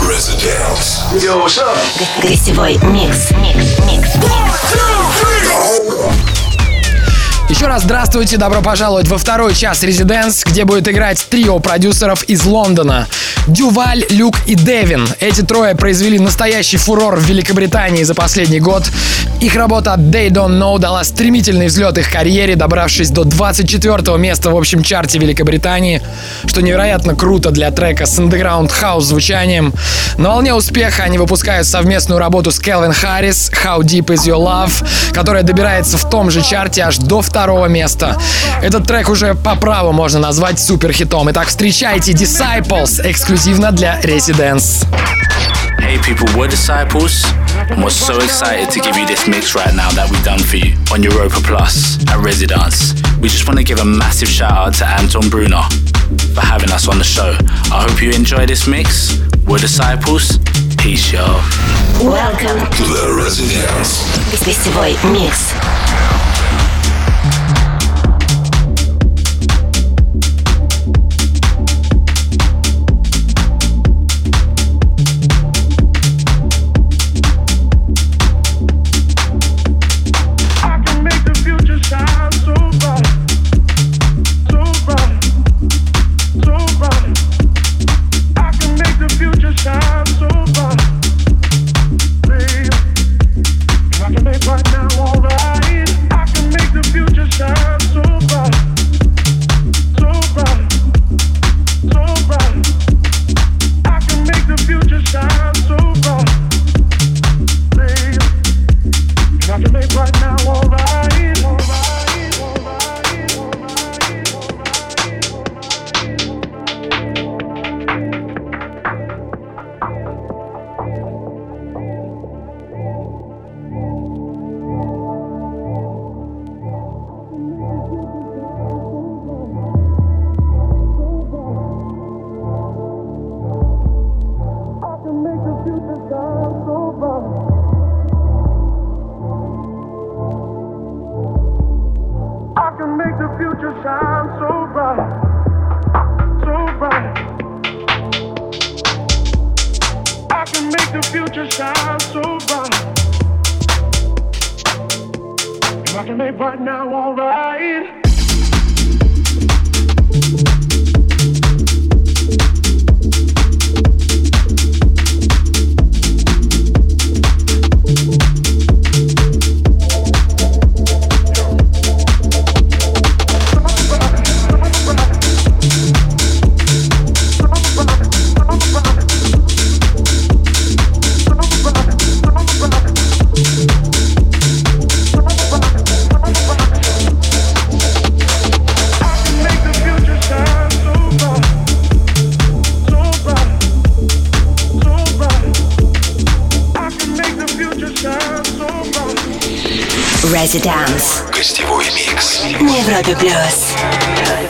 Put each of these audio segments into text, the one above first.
Residence. Yo, what's up? Гостевой микс. Микс. Микс. Еще раз здравствуйте, добро пожаловать во второй час Residence, где будет играть трио продюсеров из Лондона. Дюваль, Люк и Гевин. Эти трое произвели настоящий фурор в Великобритании за последний год. Их работа They Don't Know дала стремительный взлет их карьере, добравшись до 24 места в общем чарте Великобритании, что невероятно круто для трека с underground house звучанием. На волне успеха они выпускают совместную работу с Келвин Харрис «How Deep Is Your Love», которая добирается в том же чарте аж до второго места. Этот трек уже по праву можно назвать суперхитом. Итак, встречайте Disciples эксклюзивно для Residence. Hey people, we're Disciples, and we're so excited to give you this mix right now that we've done for you on Europa Plus at Residence. We just want to give a massive shout out to Anton Bruno for having us on the show. I hope you enjoy this mix. We're Disciples. Peace, y'all. Welcome to the Residence. This is Mix. Residence. Гостевой микс. На Европе плюс.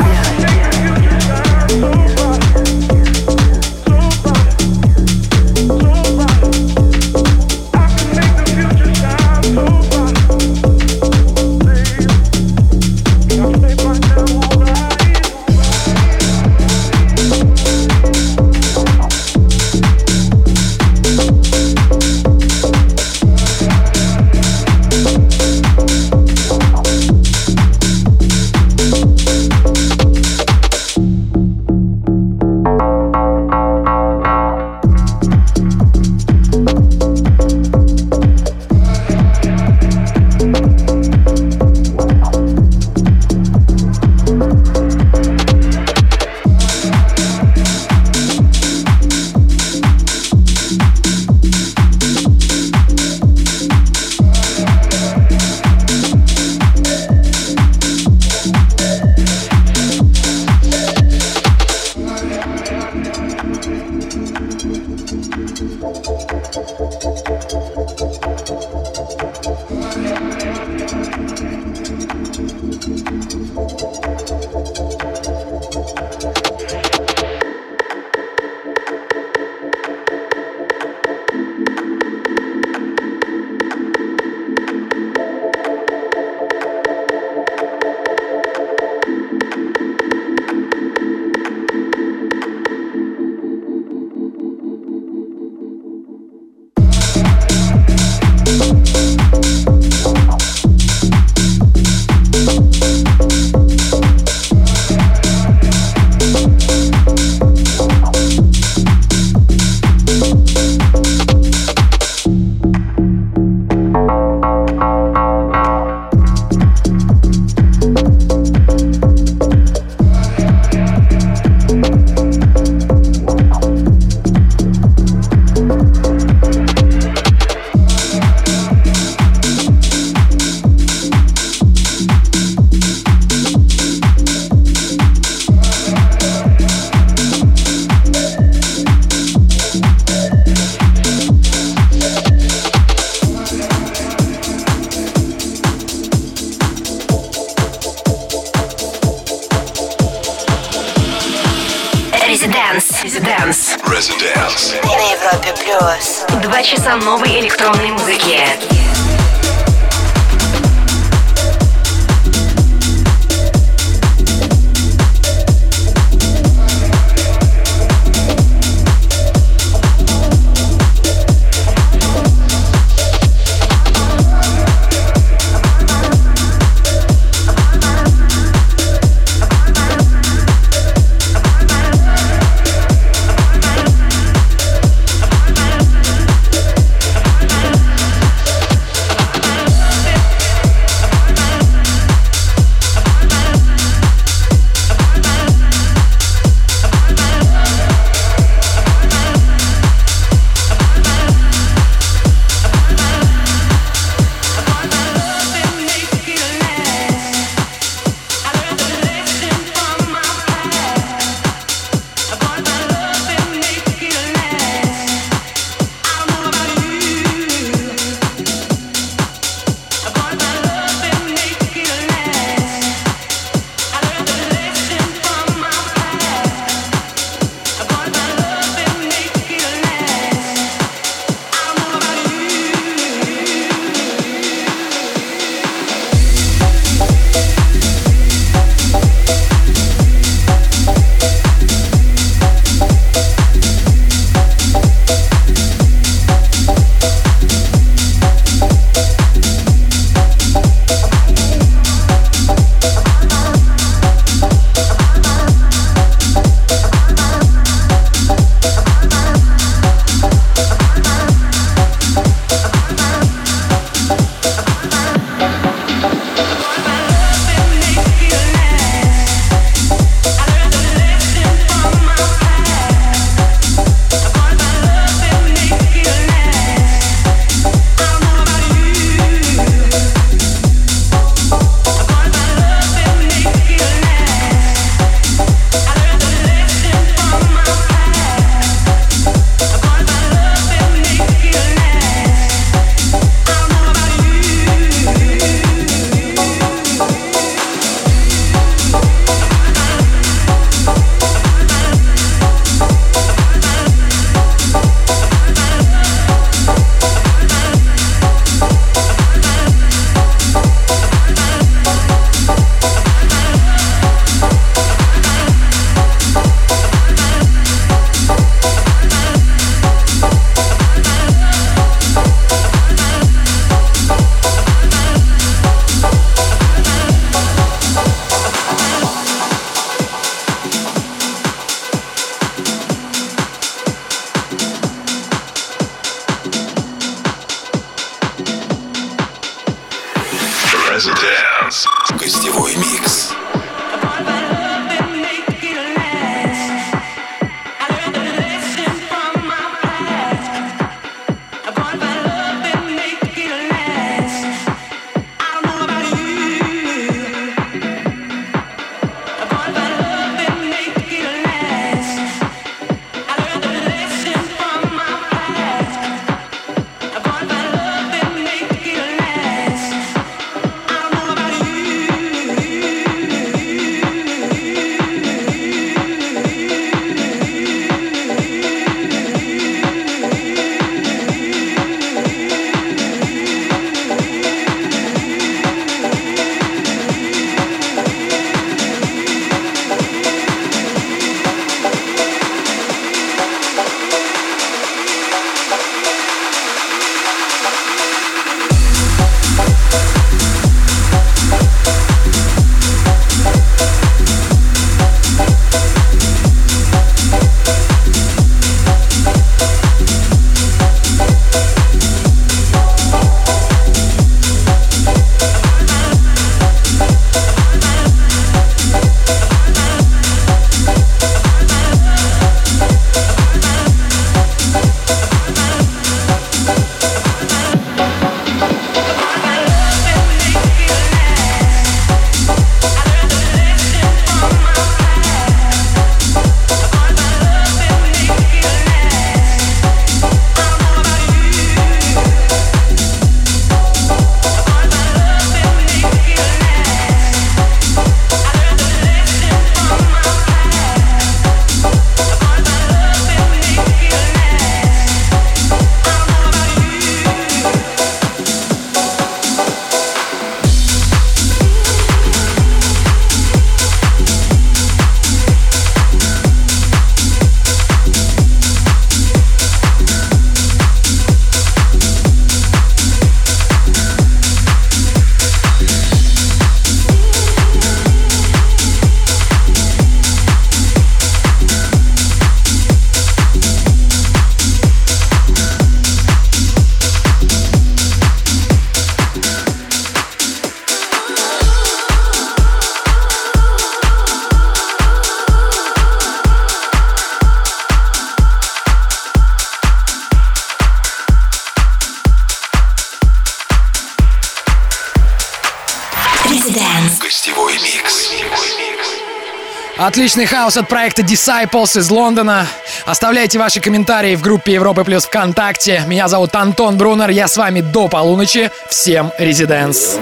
Отличный хаос от проекта Disciples из Лондона. Оставляйте ваши комментарии в группе Европы Плюс ВКонтакте. Меня зовут Антон Брунер. Я с вами до полуночи. Всем резиденс.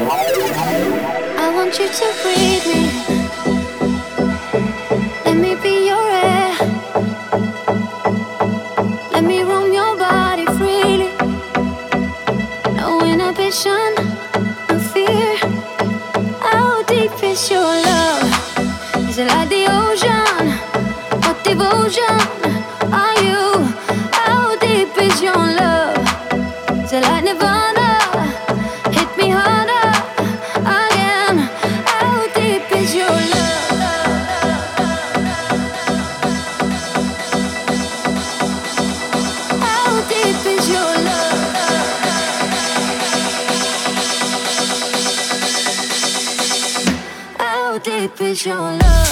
I want you to breathe. your love.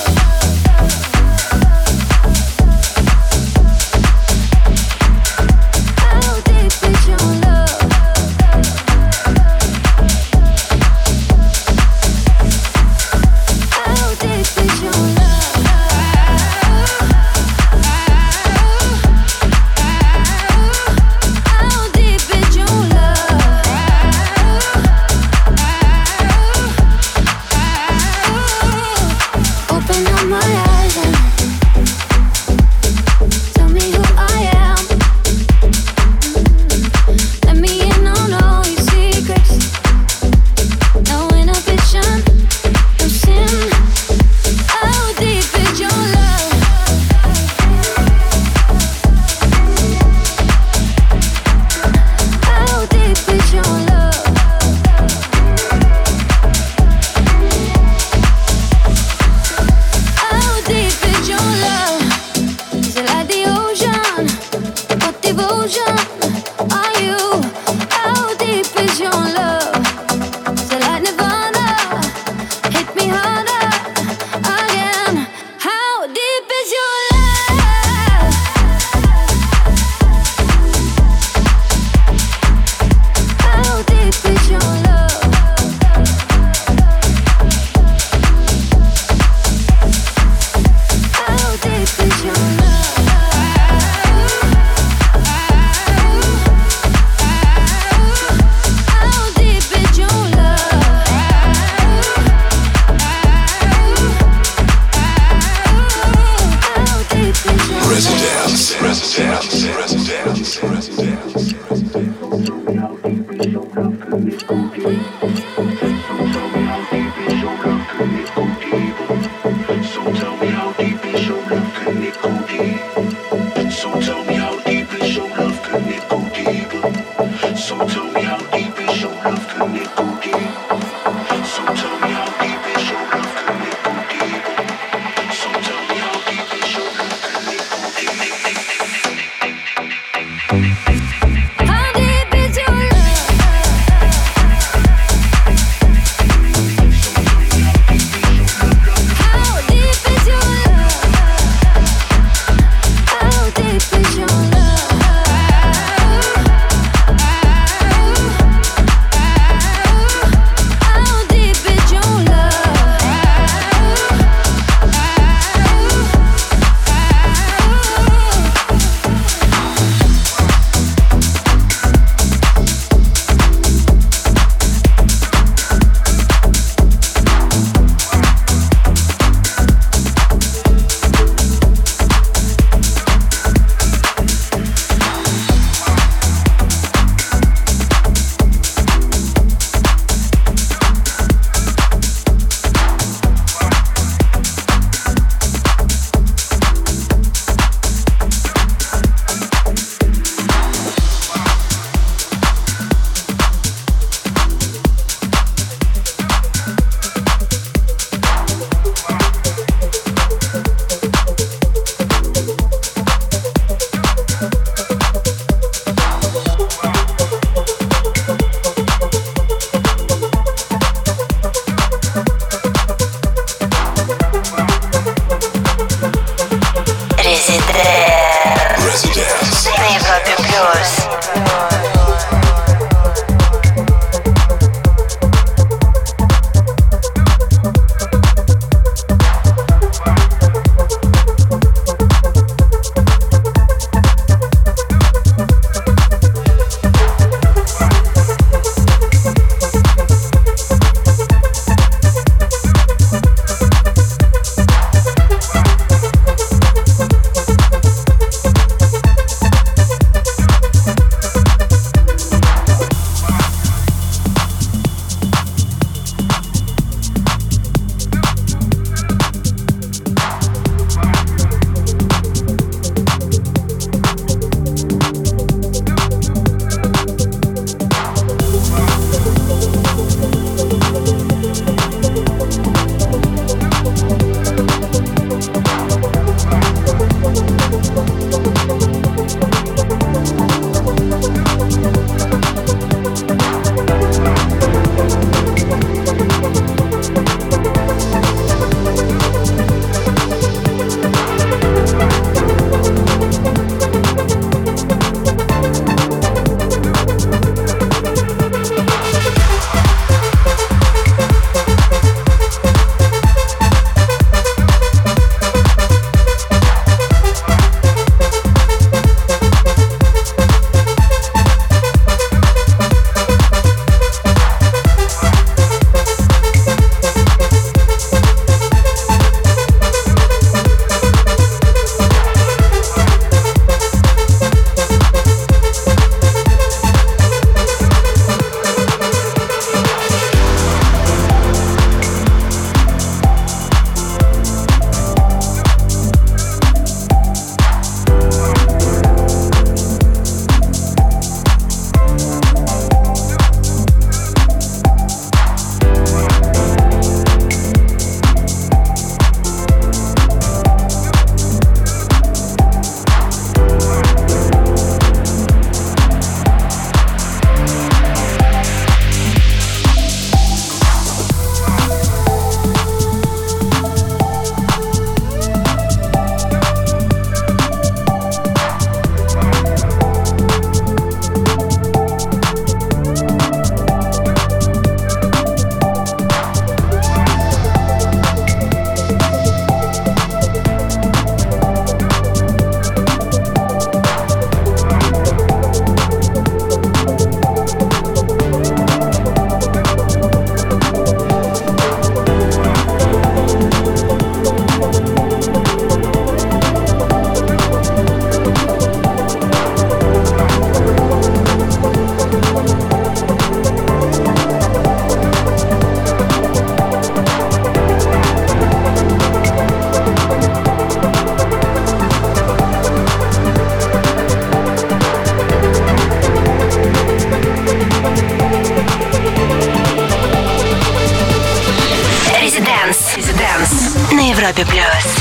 Европе плюс.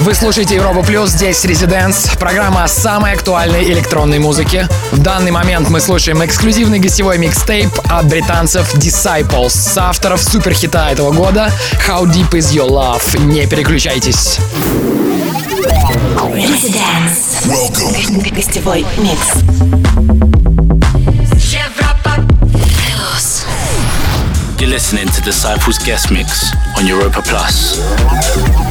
Вы слушаете Европа Плюс, здесь Резиденс, программа о самой актуальной электронной музыке. В данный момент мы слушаем эксклюзивный гостевой микстейп от британцев Disciples с авторов суперхита этого года How Deep Is Your Love. Не переключайтесь. Резиденс. Welcome. Гостевой микс. You're listening to Disciples Guest Mix on Europa Plus.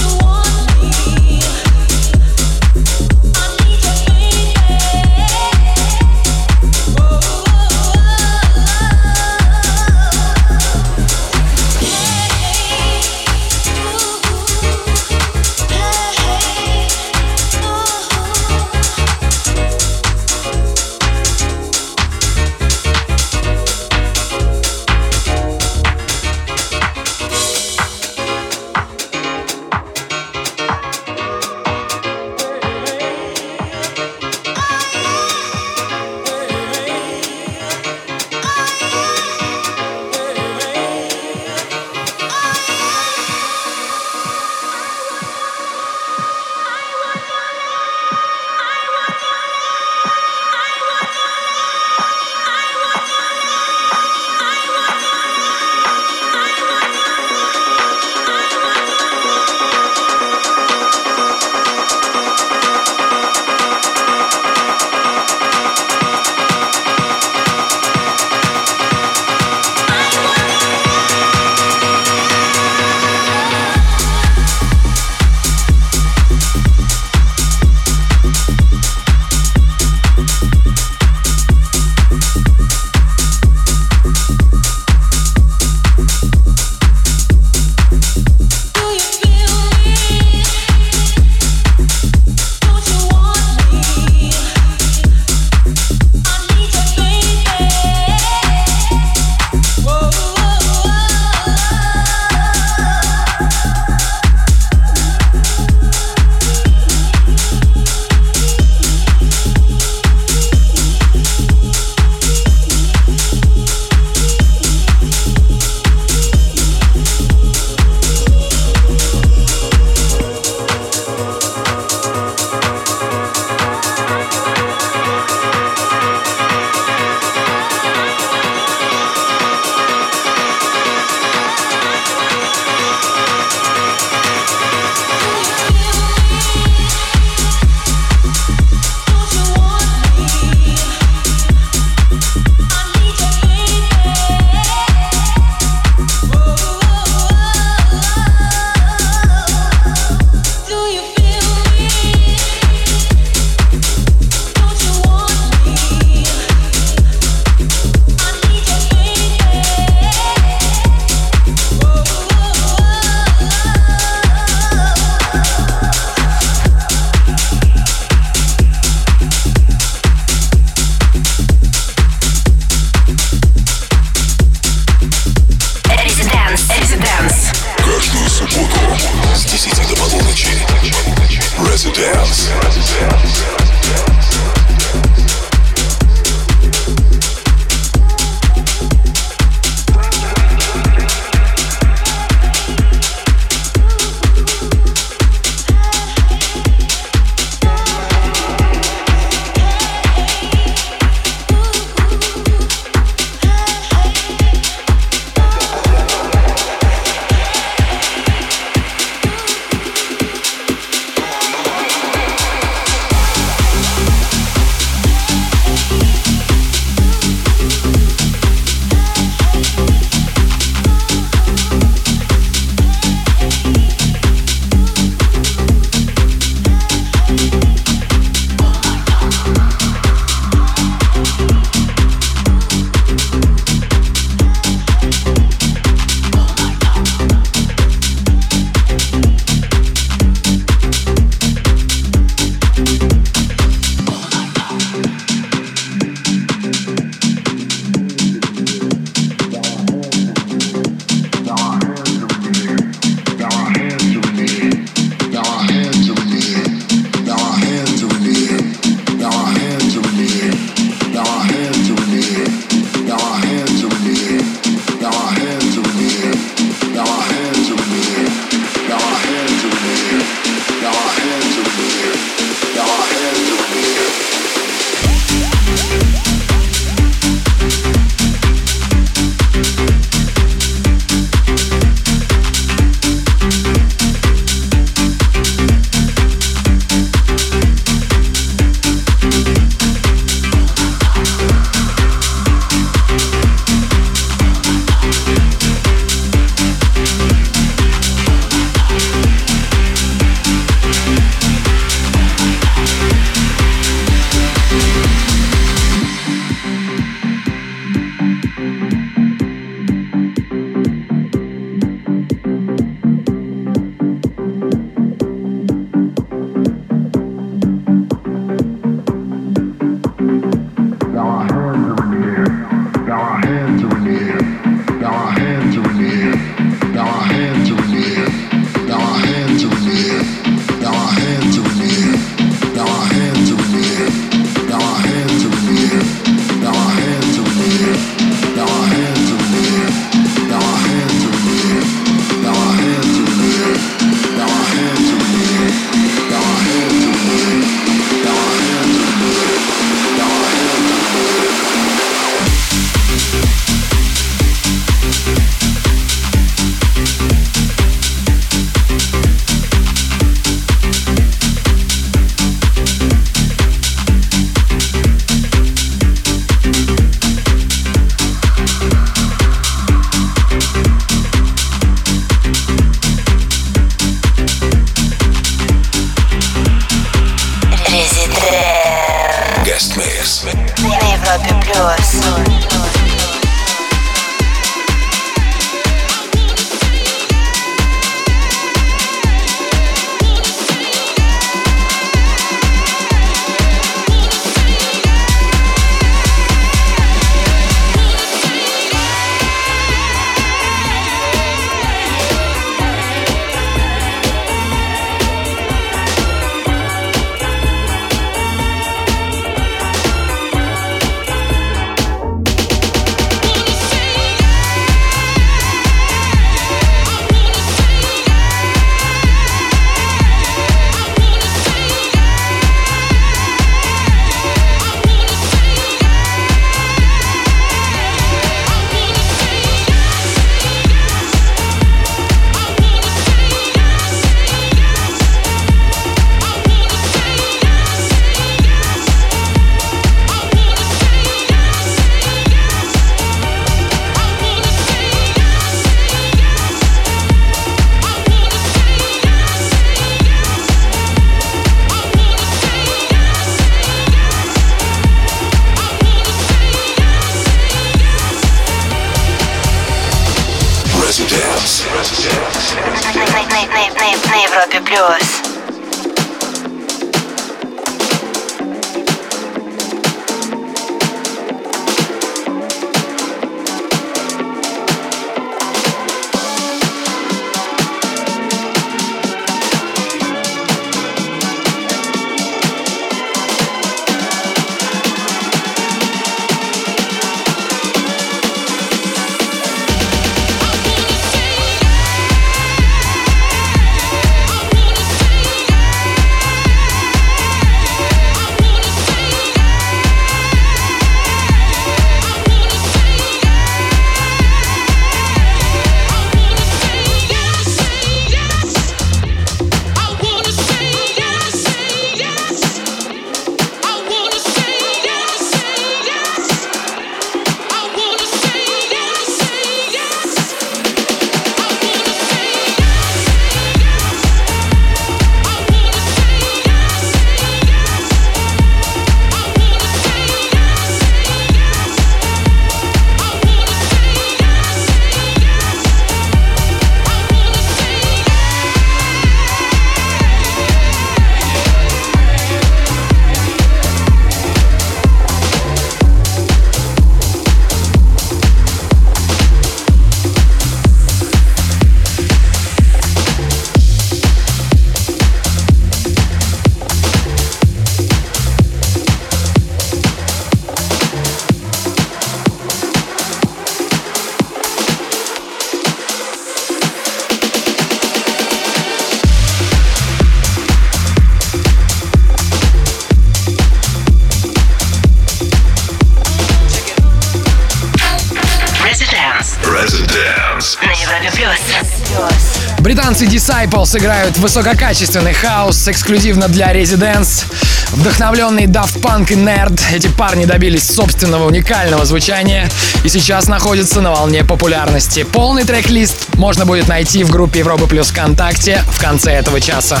Британцы Disciple сыграют высококачественный хаос эксклюзивно для Residents. Вдохновленные Daft Punk и Nerd, эти парни добились собственного уникального звучания и сейчас находятся на волне популярности. Полный трек-лист можно будет найти в группе Европа Плюс ВКонтакте в конце этого часа.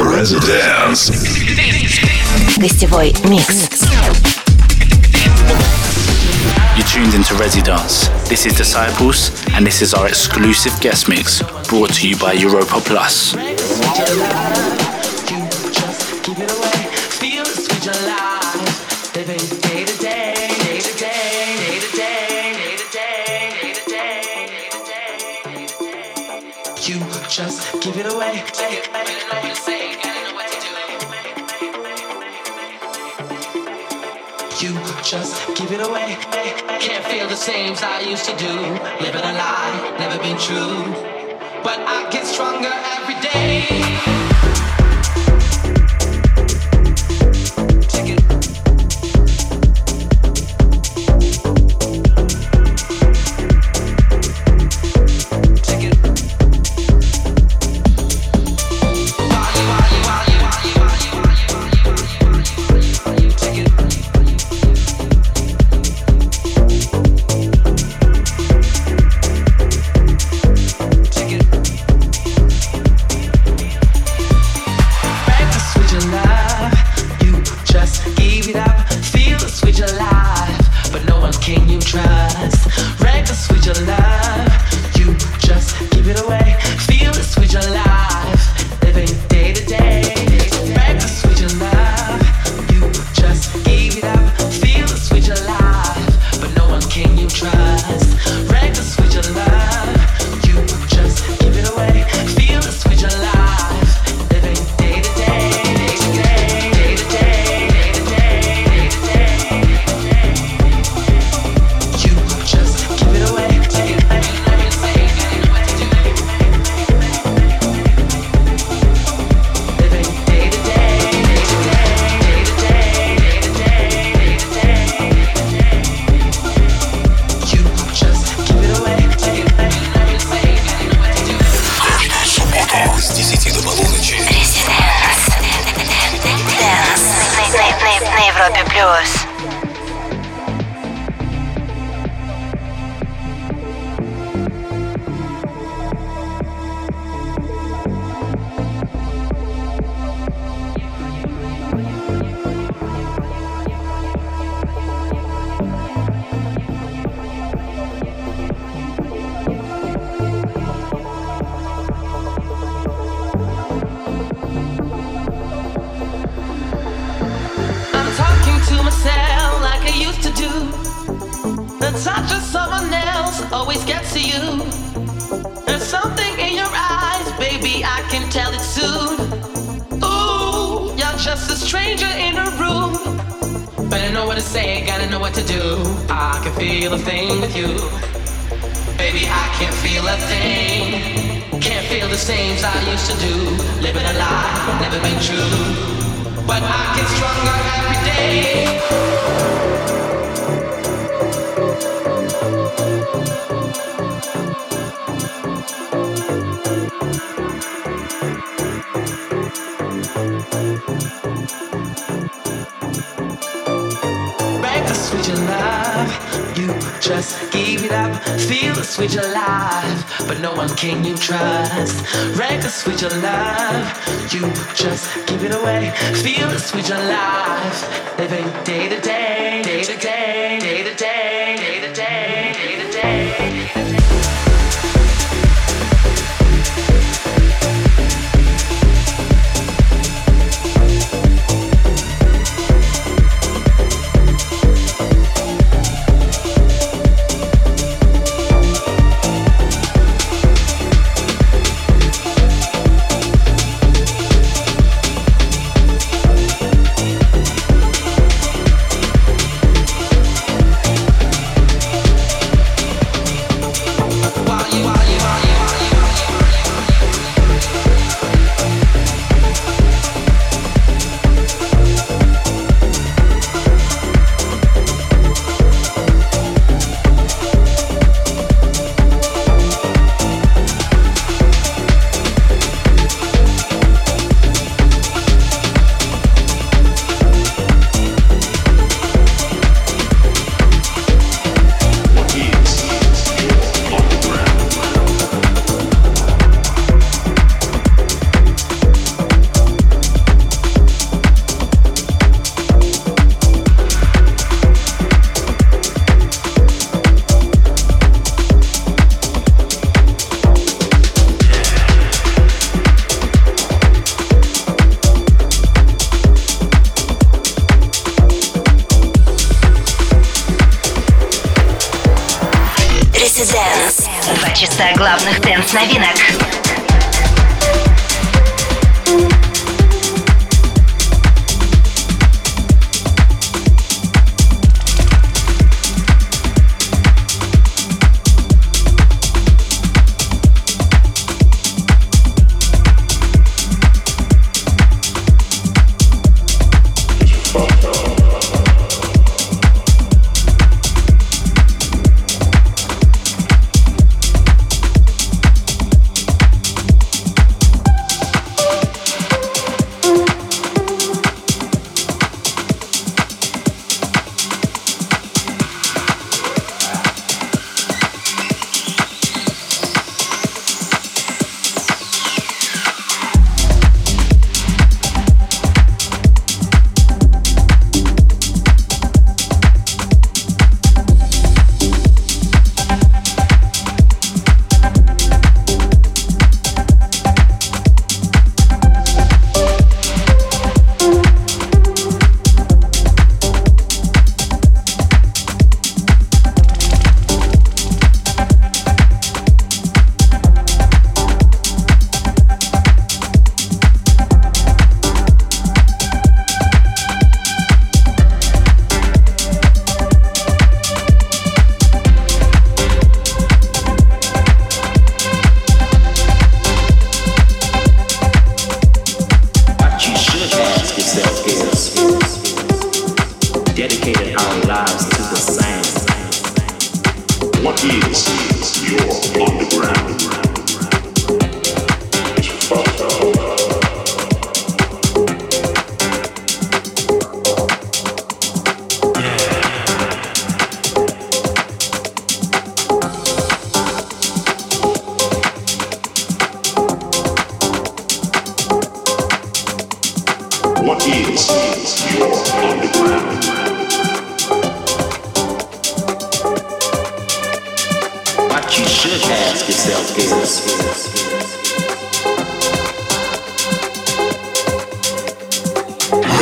Residence. Гостевой микс. You tuned into Residence. This is Disciples, and this is our exclusive guest mix brought to you by Europa Plus. Just give it away. You just give it away. Can't feel the same as I used to do. Living a lie, never been true stronger every day. Thing with you. Baby, I can't feel a thing. Can't feel the same as I used to do. Living a lie, never been true. But I get stronger every day. Just give it up. Feel the switch of life, but no one can you trust. Break the switch love. You just give it away. Feel the switch of life. Living day to day, day to day, day to day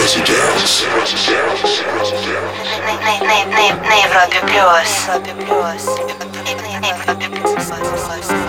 Residence. На, на- на- на- на Европе плюс. На Европе плюс.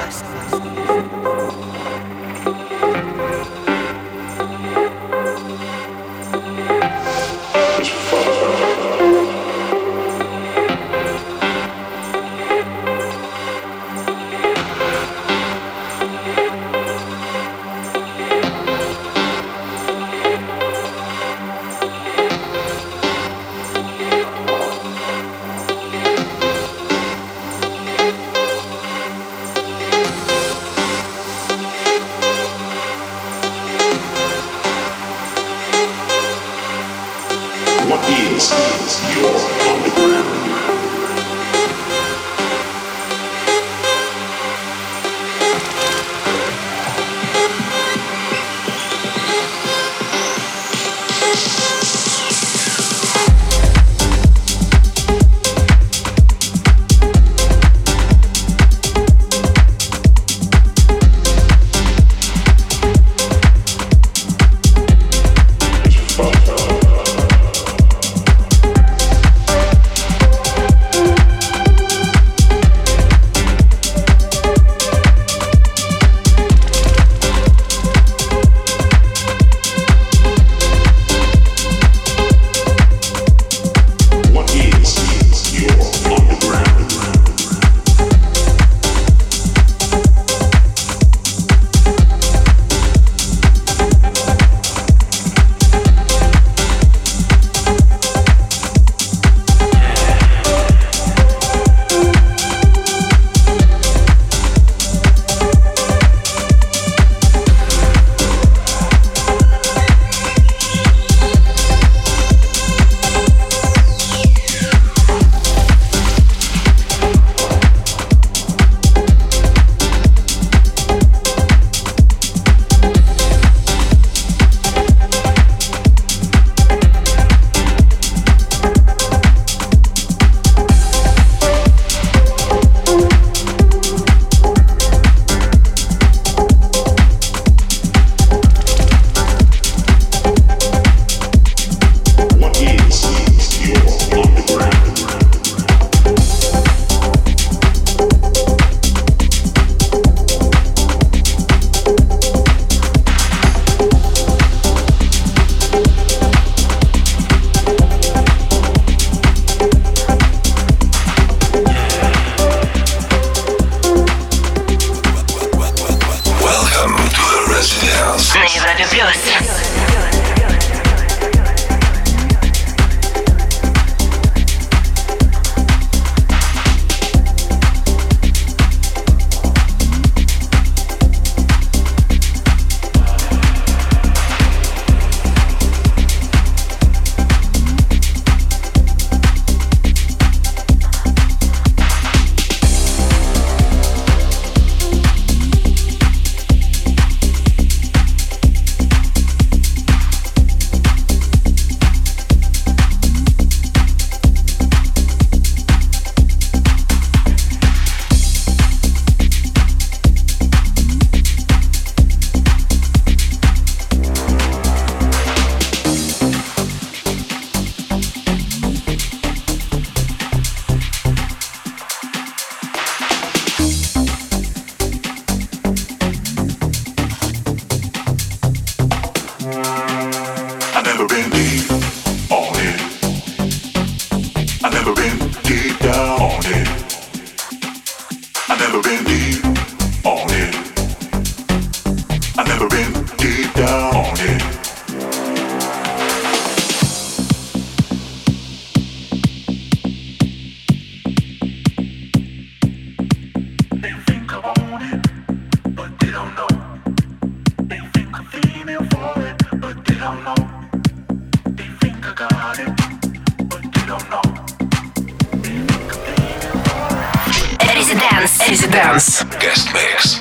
Резиденс. Резиденс. Guest Mix.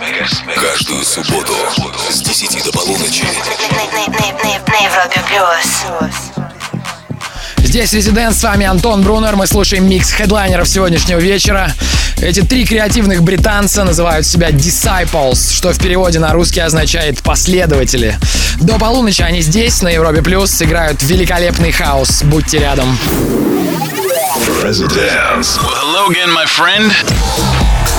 Каждую субботу с 10 до полуночи. На Европе плюс. Здесь Резидент, с вами Антон Брунер. Мы слушаем микс хедлайнеров сегодняшнего вечера. Эти три креативных британца называют себя Disciples, что в переводе на русский означает «последователи». До полуночи они здесь, на Европе Плюс, сыграют великолепный хаос. Будьте рядом. Residence. Well, hello again, my friend.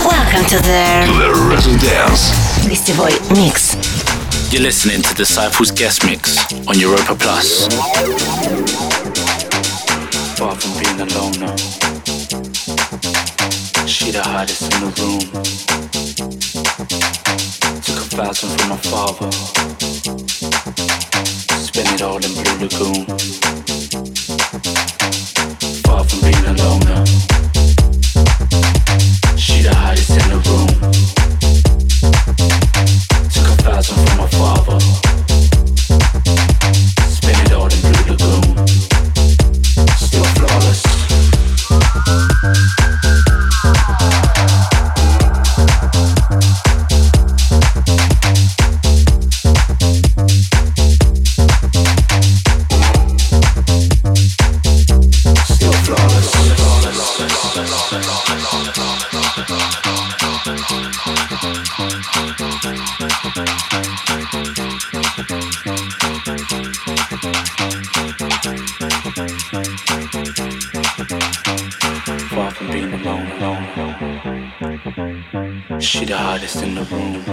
Welcome to the The Residence. гостевой микс. You're listening to Disciples Guest Mix on Europa Plus. Far from being a loner, she the hardest in the room. Took a thousand from my father, spent it all in Blue Lagoon. father. She the hardest in the room.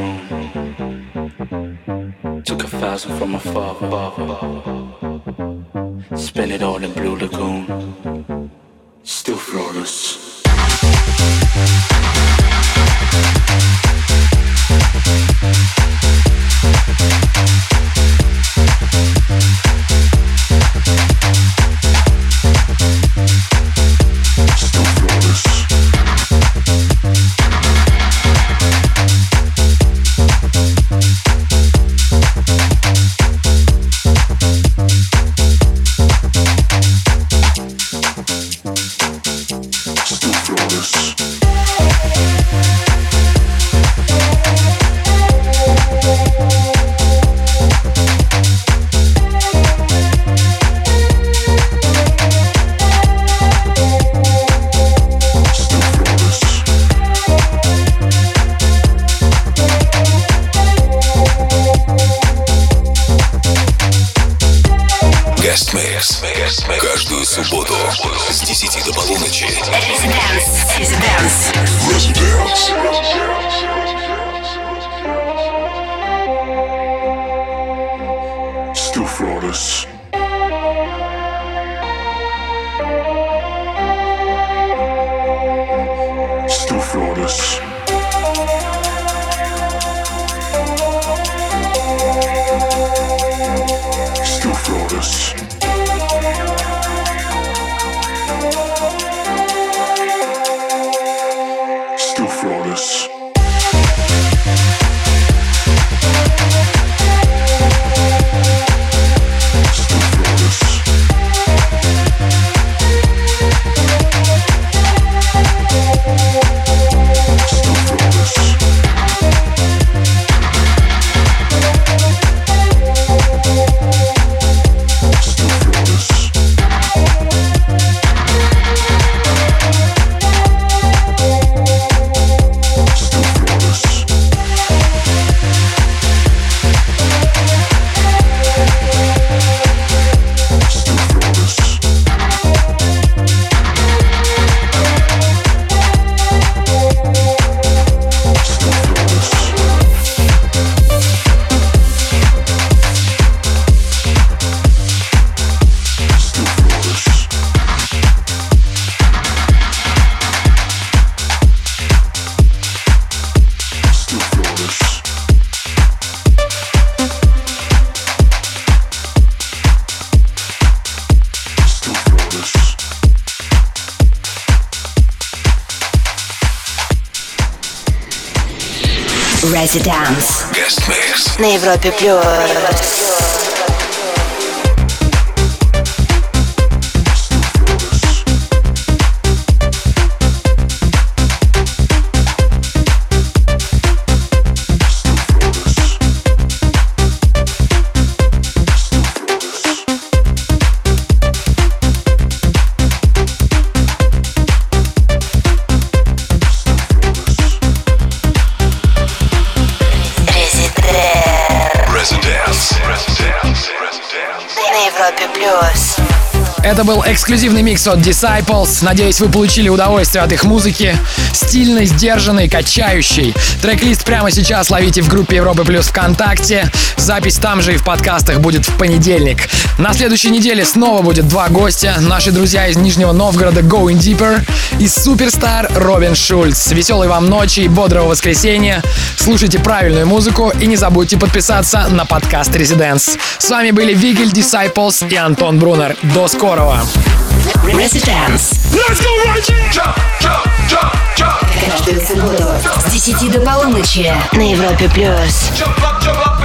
Took a thousand from my father. Spent it all in Blue Lagoon. flores. Still flores. Residence. Guest Mix. На Европе плюс. Это был эксклюзивный микс от Disciples. Надеюсь, вы получили удовольствие от их музыки. Стильной, сдержанной, качающей. Трек-лист прямо сейчас ловите в группе Европы Плюс ВКонтакте. Запись там же и в подкастах будет в понедельник. На следующей неделе снова будет два гостя. Наши друзья из Нижнего Новгорода Going Deeper и суперстар Робин Шульц. Веселой вам ночи и бодрого воскресенья. Слушайте правильную музыку и не забудьте подписаться на подкаст Residents. С вами были Вигель Disciples и Антон Брунер. До скорого! Residence. Каждую субботу с 10 до полуночи на Европе плюс. Up